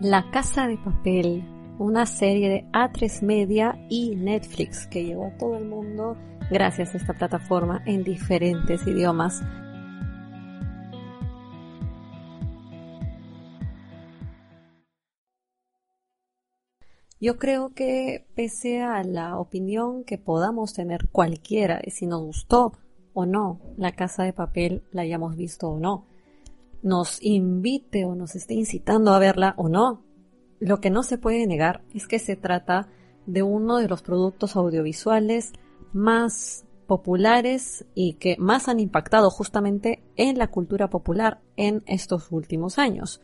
La Casa de Papel, una serie de A3 Media y Netflix que llegó a todo el mundo gracias a esta plataforma en diferentes idiomas. Yo creo que pese a la opinión que podamos tener cualquiera si nos gustó o no la casa de papel, la hayamos visto o no, nos invite o nos esté incitando a verla o no, lo que no se puede negar es que se trata de uno de los productos audiovisuales más populares y que más han impactado justamente en la cultura popular en estos últimos años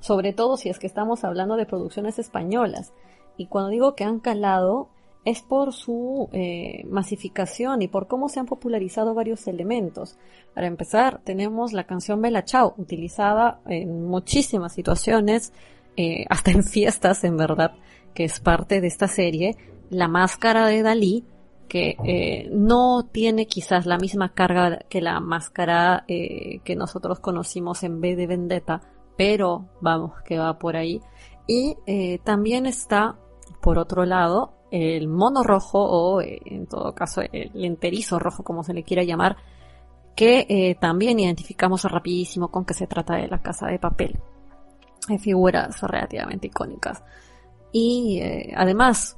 sobre todo si es que estamos hablando de producciones españolas. Y cuando digo que han calado, es por su eh, masificación y por cómo se han popularizado varios elementos. Para empezar, tenemos la canción Bella Chao, utilizada en muchísimas situaciones, eh, hasta en fiestas, en verdad, que es parte de esta serie. La máscara de Dalí, que eh, no tiene quizás la misma carga que la máscara que nosotros conocimos en B de Vendetta, pero vamos, que va por ahí. Y también está, por otro lado, el mono rojo o eh, en todo caso el enterizo rojo, como se le quiera llamar, que eh, también identificamos rapidísimo con que se trata de la casa de papel. Hay figuras relativamente icónicas. Y además,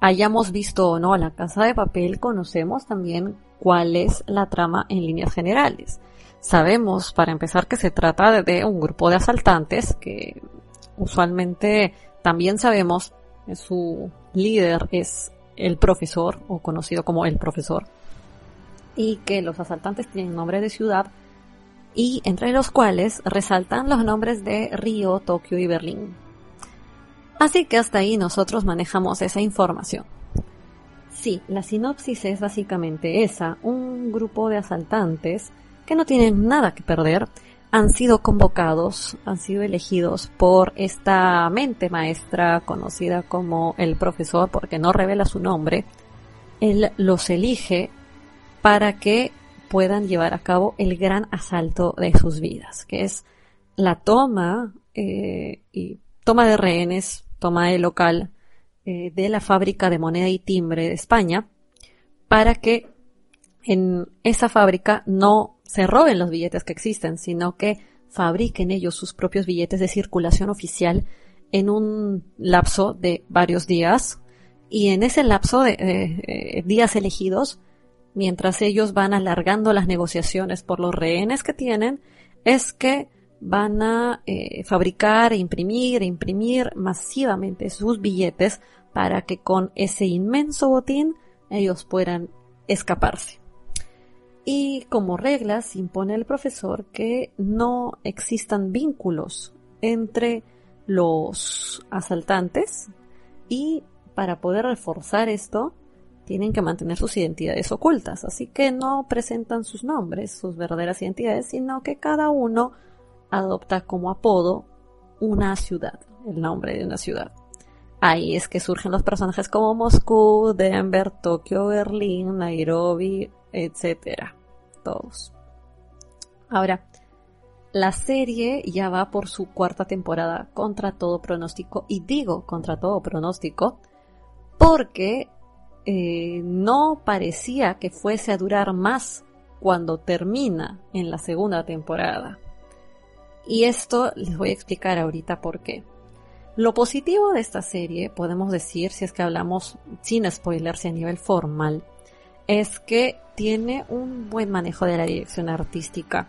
hayamos visto o no la casa de papel, conocemos también cuál es la trama en líneas generales. Sabemos, para empezar, que se trata de un grupo de asaltantes que usualmente también sabemos que su líder es el profesor o conocido como el profesor y que los asaltantes tienen nombre de ciudad y entre los cuales resaltan los nombres de Río, Tokio y Berlín. Así que hasta ahí nosotros manejamos esa información. Sí, la sinopsis es básicamente esa, un grupo de asaltantes que no tienen nada que perder, han sido convocados, han sido elegidos por esta mente maestra conocida como el profesor, porque no revela su nombre. Él los elige para que puedan llevar a cabo el gran asalto de sus vidas, que es la toma eh, y toma de rehenes, toma de local eh, de la fábrica de moneda y timbre de España, para que en esa fábrica no se roben los billetes que existen, sino que fabriquen ellos sus propios billetes de circulación oficial en un lapso de varios días y en ese lapso de eh, días elegidos, mientras ellos van alargando las negociaciones por los rehenes que tienen, es que van a eh, fabricar, e imprimir, e imprimir masivamente sus billetes para que con ese inmenso botín ellos puedan escaparse. Y como reglas impone el profesor que no existan vínculos entre los asaltantes y para poder reforzar esto tienen que mantener sus identidades ocultas, así que no presentan sus nombres, sus verdaderas identidades, sino que cada uno adopta como apodo una ciudad, el nombre de una ciudad. Ahí es que surgen los personajes como Moscú, Denver, Tokio, Berlín, Nairobi, etcétera. Todos. Ahora, la serie ya va por su cuarta temporada contra todo pronóstico, y digo contra todo pronóstico, porque eh, no parecía que fuese a durar más cuando termina en la segunda temporada. Y esto les voy a explicar ahorita por qué. Lo positivo de esta serie, podemos decir, si es que hablamos sin spoilers a nivel formal, es que tiene un buen manejo de la dirección artística.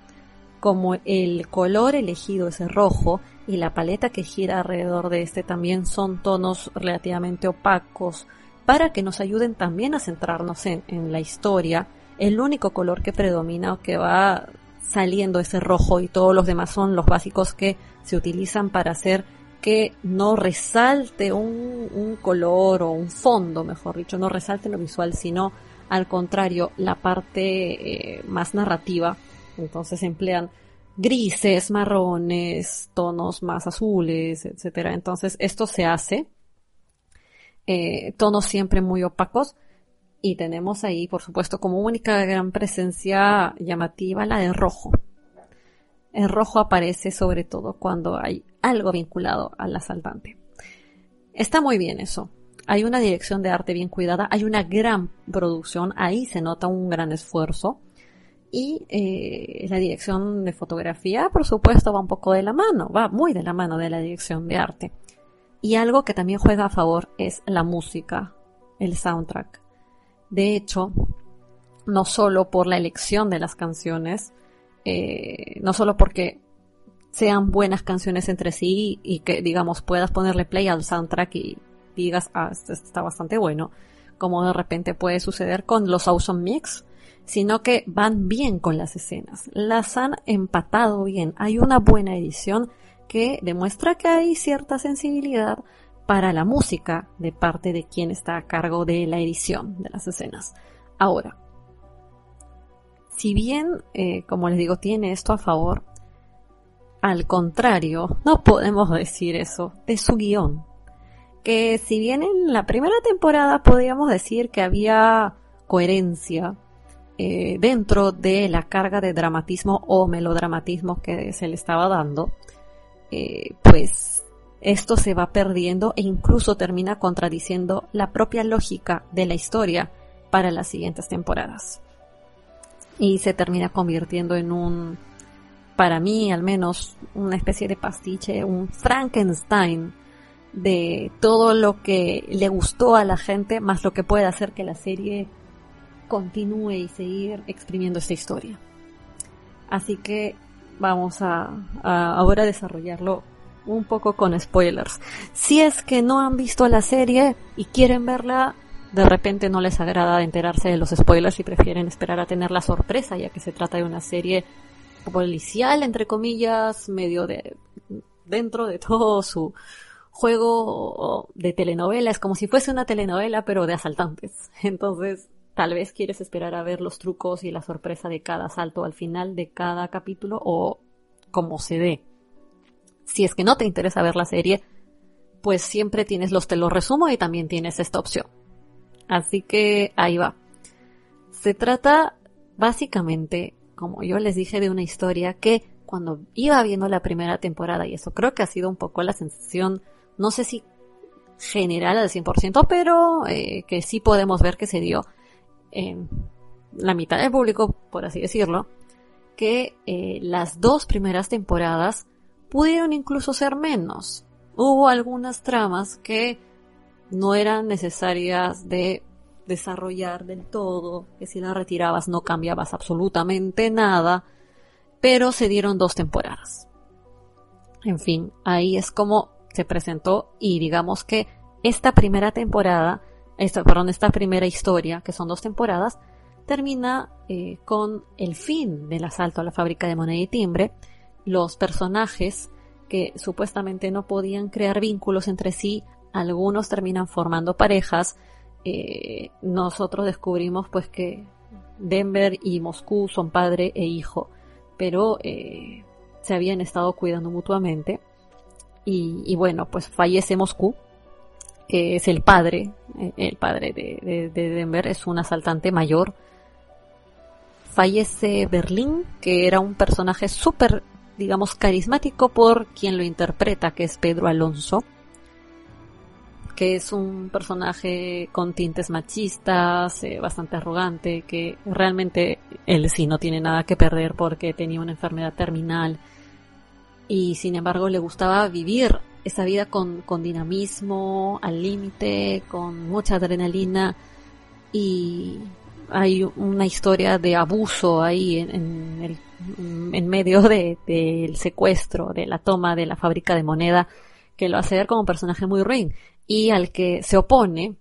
Como el color elegido es rojo y la paleta que gira alrededor de este también son tonos relativamente opacos para que nos ayuden también a centrarnos en, en la historia, el único color que predomina o que va saliendo ese rojo y todos los demás son los básicos que se utilizan para hacer que no resalte un, color o un fondo, mejor dicho, no resalte lo visual, sino al contrario, la parte eh, más narrativa. Entonces emplean grises, marrones, tonos más azules, etcétera. Entonces esto se hace, eh, tonos siempre muy opacos, y tenemos ahí, por supuesto, como única gran presencia llamativa la de rojo. El rojo aparece sobre todo cuando hay algo vinculado al asaltante. Está muy bien eso. Hay una dirección de arte bien cuidada, hay una gran producción, ahí se nota un gran esfuerzo. Y eh, la dirección de fotografía, por supuesto, va un poco de la mano, va muy de la mano de la dirección de arte. Y algo que también juega a favor es la música, el soundtrack. De hecho, no solo por la elección de las canciones, eh, no solo porque sean buenas canciones entre sí y que, digamos, puedas ponerle play al soundtrack y digas, ah, esto está bastante bueno, como de repente puede suceder con los Awesome Mix, sino que van bien con las escenas, las han empatado bien, hay una buena edición que demuestra que hay cierta sensibilidad para la música de parte de quien está a cargo de la edición de las escenas. Ahora, si bien, eh, como les digo, tiene esto a favor, al contrario, no podemos decir eso de su guion. Que si bien en la primera temporada podíamos decir que había coherencia eh, dentro de la carga de dramatismo o melodramatismo que se le estaba dando, eh, pues esto se va perdiendo e incluso termina contradiciendo la propia lógica de la historia para las siguientes temporadas. Y se termina convirtiendo en un, para mí al menos, una especie de pastiche, un Frankenstein de todo lo que le gustó a la gente, más lo que puede hacer que la serie continúe y seguir exprimiendo esta historia. Así que vamos a, a ahora desarrollarlo un poco con spoilers. Si es que no han visto la serie y quieren verla, de repente no les agrada enterarse de los spoilers y prefieren esperar a tener la sorpresa, ya que se trata de una serie policial, entre comillas, medio de dentro de todo su juego de telenovela. Es como si fuese una telenovela, pero de asaltantes. Entonces, tal vez quieres esperar a ver los trucos y la sorpresa de cada asalto al final de cada capítulo o como se dé. Si es que no te interesa ver la serie, pues siempre tienes los te lo resumo y también tienes esta opción. Así que ahí va. Se trata básicamente, como yo les dije, de una historia que cuando iba viendo la primera temporada, y eso creo que ha sido un poco la sensación, no sé si general al 100%, pero eh, que sí podemos ver que se dio en la mitad del público, por así decirlo, que eh, las dos primeras temporadas pudieron incluso ser menos. Hubo algunas tramas que no eran necesarias de desarrollar del todo, que si las retirabas no cambiabas absolutamente nada, pero se dieron dos temporadas. En fin, ahí es como se presentó y digamos que esta primera temporada, esta, perdón, esta primera historia, que son dos temporadas, termina eh, con el fin del asalto a la fábrica de moneda y timbre, los personajes que supuestamente no podían crear vínculos entre sí, algunos terminan formando parejas. Eh, nosotros descubrimos pues que Denver y Moscú son padre e hijo, pero eh, se habían estado cuidando mutuamente. Y, bueno, pues fallece Moscú, que es el padre, eh, el padre de, de Denver, es un asaltante mayor. Fallece Berlín, que era un personaje súper digamos, carismático por quien lo interpreta, que es Pedro Alonso, que es un personaje con tintes machistas, eh, bastante arrogante, que realmente él sí no tiene nada que perder porque tenía una enfermedad terminal. Y sin embargo le gustaba vivir esa vida con, con dinamismo, al límite, con mucha adrenalina. Y hay una historia de abuso ahí en, el, en medio del de, secuestro, de la toma de la fábrica de moneda, que lo hace ver como un personaje muy ruin y al que se opone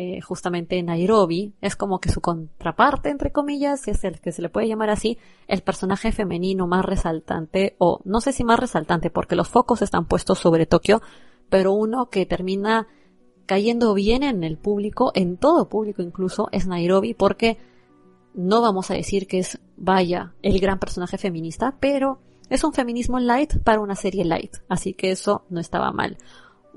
eh, justamente Nairobi es como que su contraparte, entre comillas, es el que se le puede llamar así, el personaje femenino más resaltante, o no sé si más resaltante, porque los focos están puestos sobre Tokio, pero uno que termina cayendo bien en el público, en todo público incluso, es Nairobi, porque no vamos a decir que es, vaya, el gran personaje feminista, pero es un feminismo light para una serie light, así que eso no estaba mal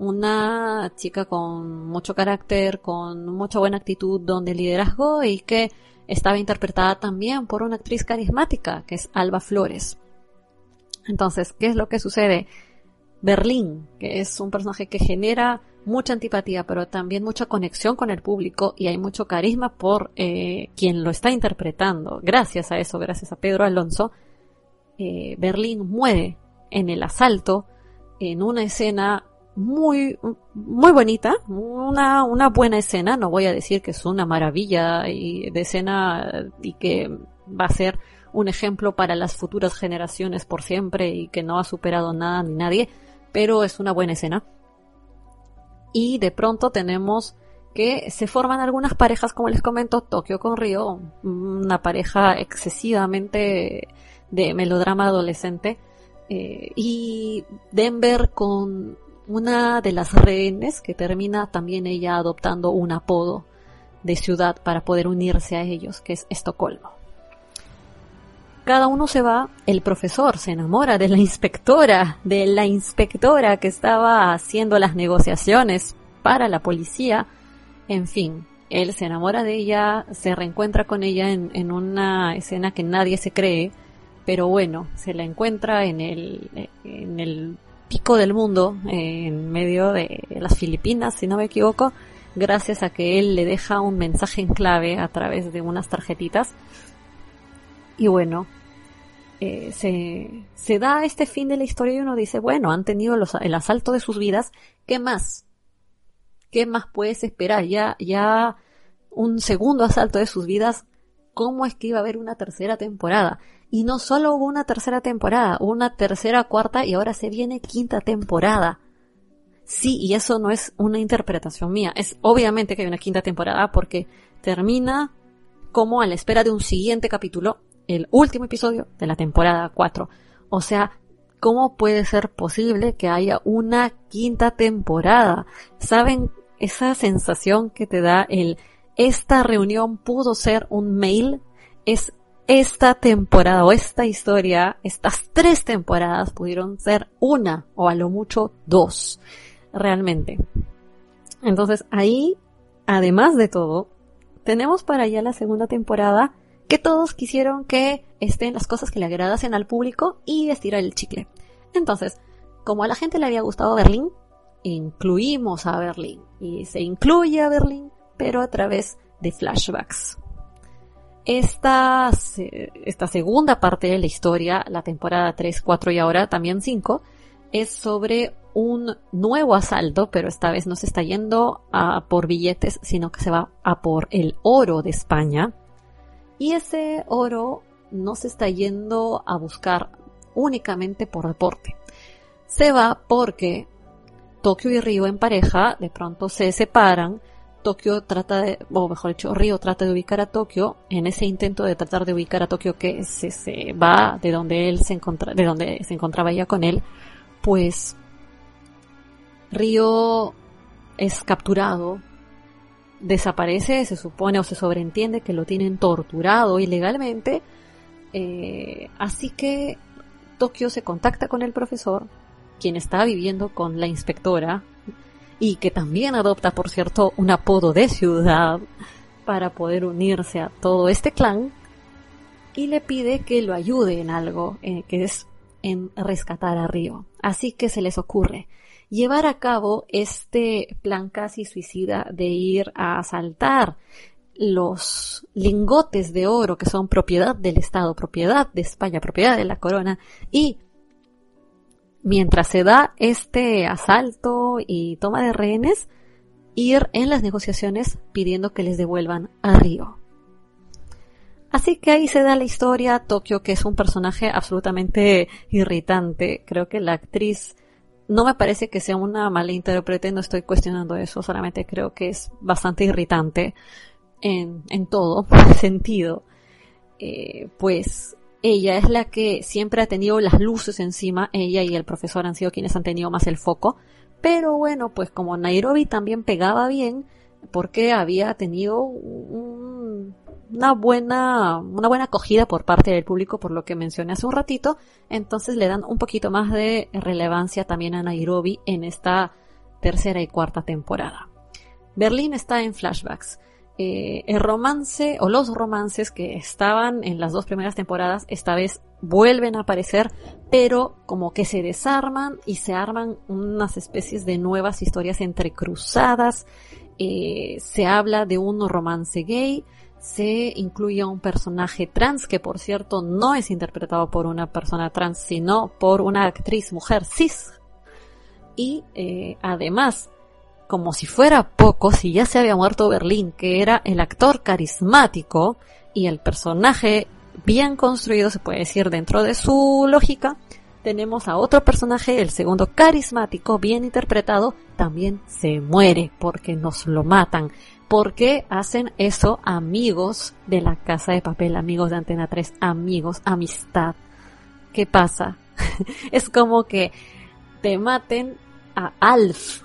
una chica con mucho carácter, con mucha buena actitud, donde liderazgo y que estaba interpretada también por una actriz carismática, que es Alba Flores. Entonces, ¿qué es lo que sucede? Berlín, que es un personaje que genera mucha antipatía, pero también mucha conexión con el público y hay mucho carisma por eh, quien lo está interpretando. Gracias a eso, gracias a Pedro Alonso, eh, Berlín muere en el asalto en una escena muy, muy bonita, una, una buena escena, no voy a decir que es una maravilla y de escena y que va a ser un ejemplo para las futuras generaciones por siempre y que no ha superado nada ni nadie, pero es una buena escena. Y de pronto tenemos que se forman algunas parejas, como les comento, Tokio con Río, una pareja excesivamente de melodrama adolescente, eh, y Denver con una de las rehenes que termina también ella adoptando un apodo de ciudad para poder unirse a ellos, que es Estocolmo. Cada uno se va, el profesor se enamora de la inspectora, de la inspectora que estaba haciendo las negociaciones para la policía, en fin, él se enamora de ella, se reencuentra con ella en, una escena que nadie se cree, pero bueno, se la encuentra en el, en el pico del mundo, en medio de las Filipinas, si no me equivoco, gracias a que él le deja un mensaje en clave a través de unas tarjetitas. Y bueno, eh, se, se da este fin de la historia y uno dice, bueno, han tenido el asalto de sus vidas, ¿qué más? ¿Qué más puedes esperar? Ya, ya un segundo asalto de sus vidas, ¿cómo es que iba a haber una tercera temporada? Y no solo hubo una tercera temporada, hubo una tercera, cuarta y ahora se viene quinta temporada. Sí, y eso no es una interpretación mía. Es obviamente que hay una quinta temporada porque termina como a la espera de un siguiente capítulo, el último episodio de la temporada 4. O sea, ¿cómo puede ser posible que haya una quinta temporada? ¿Saben esa sensación que te da el esta reunión pudo ser un mail? Es esta temporada o esta historia, estas tres temporadas pudieron ser una o a lo mucho dos, realmente. Entonces ahí, además de todo, tenemos para allá la segunda temporada que todos quisieron que estén las cosas que le agradasen al público y estirar el chicle. Entonces, como a la gente le había gustado Berlín, incluimos a Berlín y se incluye a Berlín, pero a través de flashbacks. Esta, esta segunda parte de la historia, la temporada 3, 4 y ahora también 5, es sobre un nuevo asalto, pero esta vez no se está yendo a por billetes, sino que se va a por el oro de España. Y ese oro no se está yendo a buscar únicamente por deporte. Se va porque Tokio y Río en pareja de pronto se separan Tokio trata de, o mejor dicho, Río trata de ubicar a Tokio en ese intento de tratar de ubicar a Tokio que se, se va de donde él se encontra, de donde se encontraba ya con él, pues Río es capturado, desaparece, se supone o se sobreentiende que lo tienen torturado ilegalmente, eh, así que Tokio se contacta con el profesor, quien está viviendo con la inspectora, y que también adopta, por cierto, un apodo de ciudad para poder unirse a todo este clan y le pide que lo ayude en algo, eh, que es en rescatar a Río. Así que se les ocurre llevar a cabo este plan casi suicida de ir a asaltar los lingotes de oro que son propiedad del Estado, propiedad de España, propiedad de la corona y mientras se da este asalto y toma de rehenes, ir en las negociaciones pidiendo que les devuelvan a Río. Así que ahí se da la historia, Tokio, que es un personaje absolutamente irritante. Creo que la actriz no me parece que sea una mala intérprete, no estoy cuestionando eso, solamente creo que es bastante irritante en, en todo sentido. Eh, pues ella es la que siempre ha tenido las luces encima, ella y el profesor han sido quienes han tenido más el foco, pero bueno, pues como Nairobi también pegaba bien, porque había tenido una buena, una buena acogida por parte del público, por lo que mencioné hace un ratito, entonces le dan un poquito más de relevancia también a Nairobi en esta tercera y cuarta temporada. Berlín está en flashbacks. Eh, el romance o los romances que estaban en las dos primeras temporadas esta vez vuelven a aparecer, pero como que se desarman y se arman unas especies de nuevas historias entrecruzadas. Eh, se habla de un romance gay, se incluye a un personaje trans, que por cierto no es interpretado por una persona trans, sino por una actriz mujer cis. Y eh, además como si fuera poco, si ya se había muerto Berlín, que era el actor carismático y el personaje bien construido, se puede decir, dentro de su lógica, tenemos a otro personaje, el segundo carismático, bien interpretado, también se muere porque nos lo matan. ¿Por qué hacen eso amigos de la casa de papel, amigos de Antena 3, amigos, amistad? ¿Qué pasa? es como que te maten a Alf,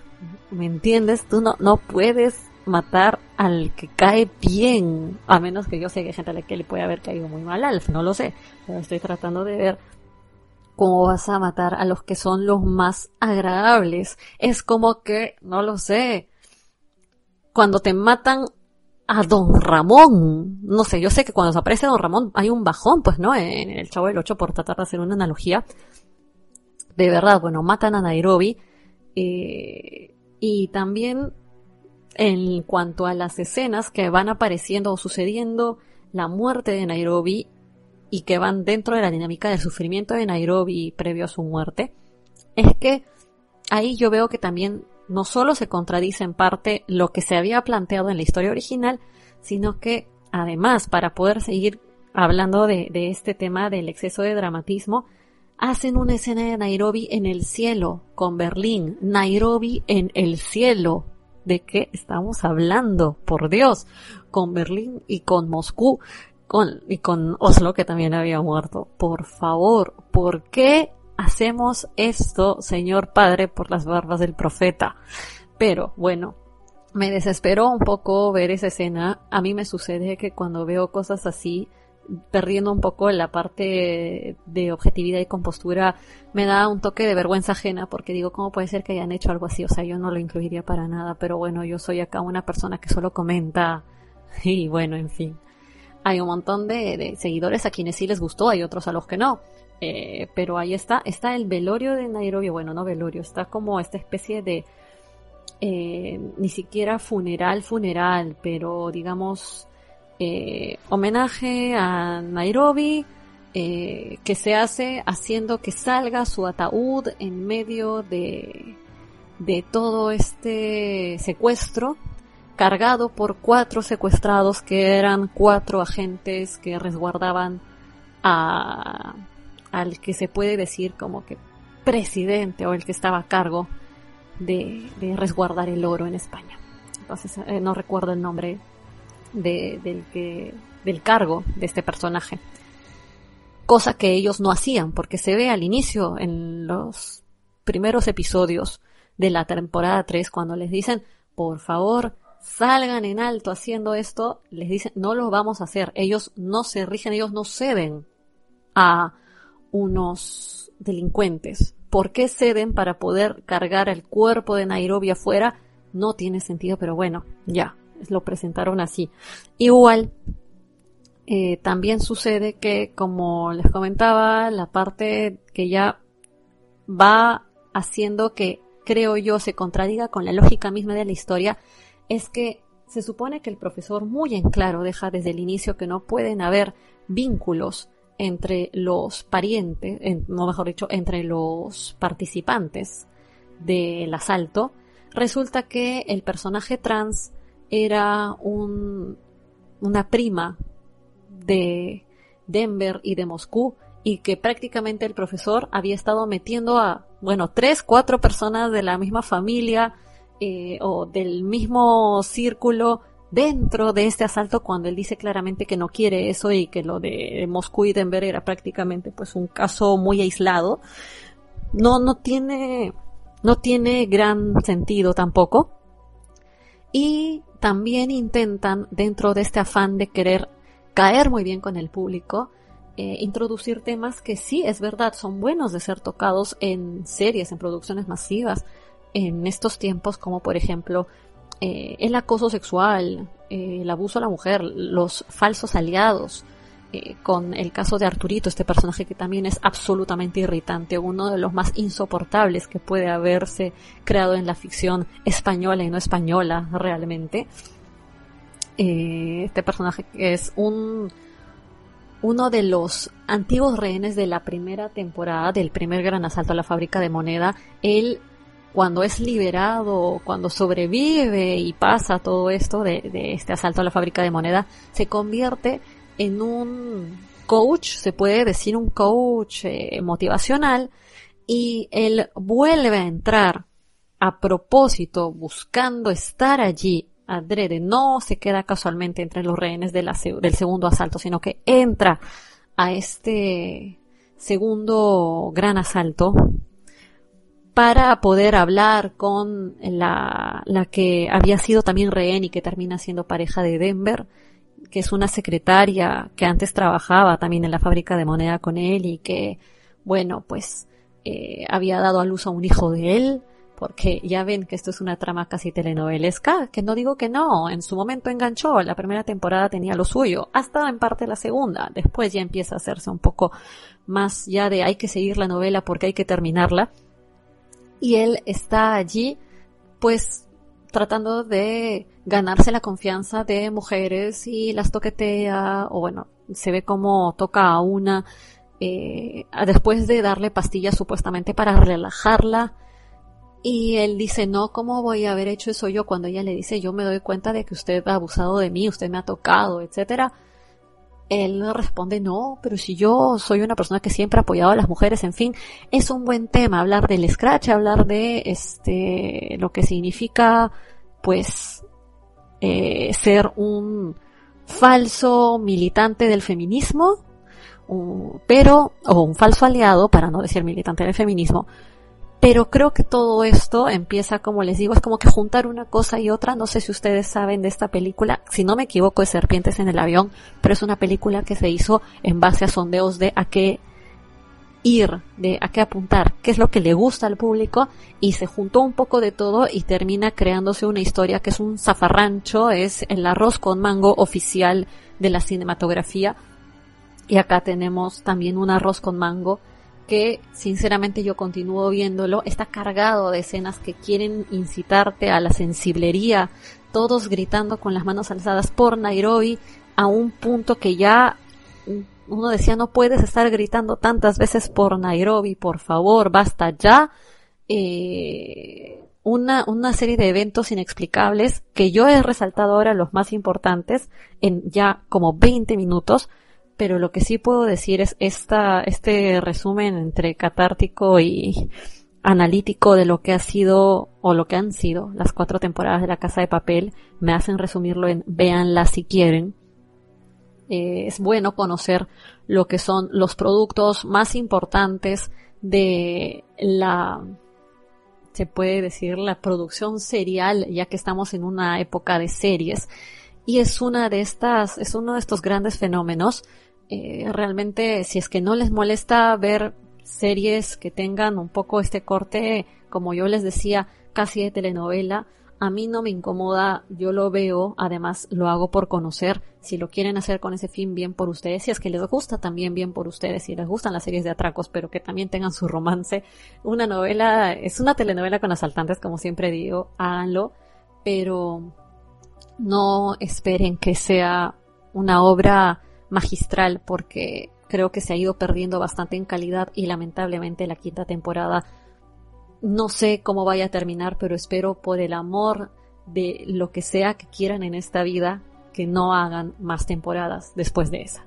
¿Me entiendes? Tú no, no puedes matar al que cae bien, a menos que yo sé que hay gente a la que le puede haber caído muy mal Alf, no lo sé, pero estoy tratando de ver cómo vas a matar a los que son los más agradables. Es como que, no lo sé, cuando te matan a Don Ramón, no sé, yo sé que cuando aparece Don Ramón hay un bajón, pues no, en el Chavo del Ocho por tratar de hacer una analogía. De verdad, bueno, matan a Nairobi, eh, y también en cuanto a las escenas que van apareciendo o sucediendo, la muerte de Nairobi y que van dentro de la dinámica del sufrimiento de Nairobi previo a su muerte, es que ahí yo veo que también no solo se contradice en parte lo que se había planteado en la historia original, sino que además para poder seguir hablando de, de este tema del exceso de dramatismo, hacen una escena de Nairobi en el cielo con Berlín, Nairobi en el cielo. ¿De qué estamos hablando? Por Dios, con Berlín y con Moscú y con Oslo que también había muerto. Por favor, ¿por qué hacemos esto, Señor Padre, por las barbas del profeta? Pero bueno, me desesperó un poco ver esa escena. A mí me sucede que cuando veo cosas así, perdiendo un poco la parte de objetividad y compostura, me da un toque de vergüenza ajena porque digo, ¿cómo puede ser que hayan hecho algo así? O sea, yo no lo incluiría para nada, pero bueno, yo soy acá una persona que solo comenta y bueno, en fin. Hay un montón de, seguidores a quienes sí les gustó, hay otros a los que no. Eh, pero ahí está, está el velorio de Nairobi, bueno, no velorio, está como esta especie de, eh, ni siquiera funeral, funeral, pero digamos, eh, homenaje a Nairobi eh, que se hace haciendo que salga su ataúd en medio de, de todo este secuestro cargado por cuatro secuestrados que eran cuatro agentes que resguardaban a, al que se puede decir como que presidente o el que estaba a cargo de, de resguardar el oro en España. Entonces, eh, no recuerdo el nombre del, que, del cargo de este personaje. Cosa que ellos no hacían, porque se ve al inicio, en los primeros episodios de la temporada 3, cuando les dicen, por favor, salgan en alto haciendo esto, les dicen, no lo vamos a hacer. Ellos no se rigen, ellos no ceden a unos delincuentes. ¿Por qué ceden para poder cargar el cuerpo de Nairobi afuera? No tiene sentido, pero bueno, ya, lo presentaron así. Igual, eh, también sucede que, como les comentaba, la parte que ya va haciendo que, creo yo, se contradiga con la lógica misma de la historia, es que se supone que el profesor muy en claro deja desde el inicio que no pueden haber vínculos entre los parientes, no mejor dicho, entre los participantes del asalto, resulta que el personaje trans era un, una prima de Denver y de Moscú y que prácticamente el profesor había estado metiendo a, bueno, tres, cuatro personas de la misma familia eh, o del mismo círculo dentro de este asalto cuando él dice claramente que no quiere eso y que lo de Moscú y Denver era prácticamente pues un caso muy aislado. No, no tiene, no tiene gran sentido tampoco. Y también intentan, dentro de este afán de querer caer muy bien con el público, eh, introducir temas que sí, es verdad, son buenos de ser tocados en series, en producciones masivas, en estos tiempos, como por ejemplo eh, el acoso sexual, eh, el abuso a la mujer, los falsos aliados, con el caso de Arturito, este personaje que también es absolutamente irritante, uno de los más insoportables que puede haberse creado en la ficción española y no española realmente. este personaje es un uno de los antiguos rehenes de la primera temporada del primer gran asalto a la fábrica de moneda, él cuando es liberado, cuando sobrevive y pasa todo esto de, este asalto a la fábrica de moneda, se convierte en un coach, se puede decir un coach eh, motivacional, y él vuelve a entrar a propósito buscando estar allí adrede, no se queda casualmente entre los rehenes del segundo asalto, sino que entra a este segundo gran asalto para poder hablar con la, la que había sido también rehén y que termina siendo pareja de Denver, que es una secretaria que antes trabajaba también en la fábrica de moneda con él y que, bueno, pues eh, había dado a luz a un hijo de él porque ya ven que esto es una trama casi telenovelesca, que no digo que no, en su momento enganchó, la primera temporada tenía lo suyo, hasta en parte la segunda, después ya empieza a hacerse un poco más ya de hay que seguir la novela porque hay que terminarla, y él está allí, pues tratando de ganarse la confianza de mujeres y las toquetea, o bueno, se ve como toca a una, eh, después de darle pastillas supuestamente para relajarla, y él dice, no, ¿cómo voy a haber hecho eso yo? Cuando ella le dice, yo me doy cuenta de que usted ha abusado de mí, usted me ha tocado, etcétera. Él responde, no, pero si yo soy una persona que siempre ha apoyado a las mujeres, en fin, es un buen tema hablar del scratch, hablar de este, lo que significa, pues, eh, ser un falso militante del feminismo, pero, o un falso aliado, para no decir militante del feminismo, pero creo que todo esto empieza, como les digo, es como que juntar una cosa y otra. No sé si ustedes saben de esta película. Si no me equivoco, es Serpientes en el avión, pero es una película que se hizo en base a sondeos de a qué ir, de a qué apuntar, qué es lo que le gusta al público y se juntó un poco de todo y termina creándose una historia que es un zafarrancho, es el arroz con mango oficial de la cinematografía. Y acá tenemos también un arroz con mango que sinceramente yo continúo viéndolo, está cargado de escenas que quieren incitarte a la sensiblería, todos gritando con las manos alzadas por Nairobi a un punto que ya uno decía no puedes estar gritando tantas veces por Nairobi, por favor, basta ya. Eh, una, una serie de eventos inexplicables que yo he resaltado ahora los más importantes en ya como 20 minutos, pero lo que sí puedo decir es esta, este resumen entre catártico y analítico de lo que ha sido o lo que han sido las cuatro temporadas de La Casa de Papel, me hacen resumirlo en véanla si quieren. Eh, es bueno conocer lo que son los productos más importantes de la, se puede decir, la producción serial, ya que estamos en una época de series. Y es una de estas, es uno de estos grandes fenómenos eh, realmente si es que no les molesta ver series que tengan un poco este corte, como yo les decía, casi de telenovela, a mí no me incomoda, yo lo veo, además lo hago por conocer, si lo quieren hacer con ese fin, bien por ustedes, si es que les gusta también bien por ustedes, si les gustan las series de atracos, pero que también tengan su romance. Una novela, es una telenovela con asaltantes, como siempre digo, háganlo, pero no esperen que sea una obra magistral porque creo que se ha ido perdiendo bastante en calidad y lamentablemente la quinta temporada no sé cómo vaya a terminar, pero espero por el amor de lo que sea que quieran en esta vida que no hagan más temporadas después de esa.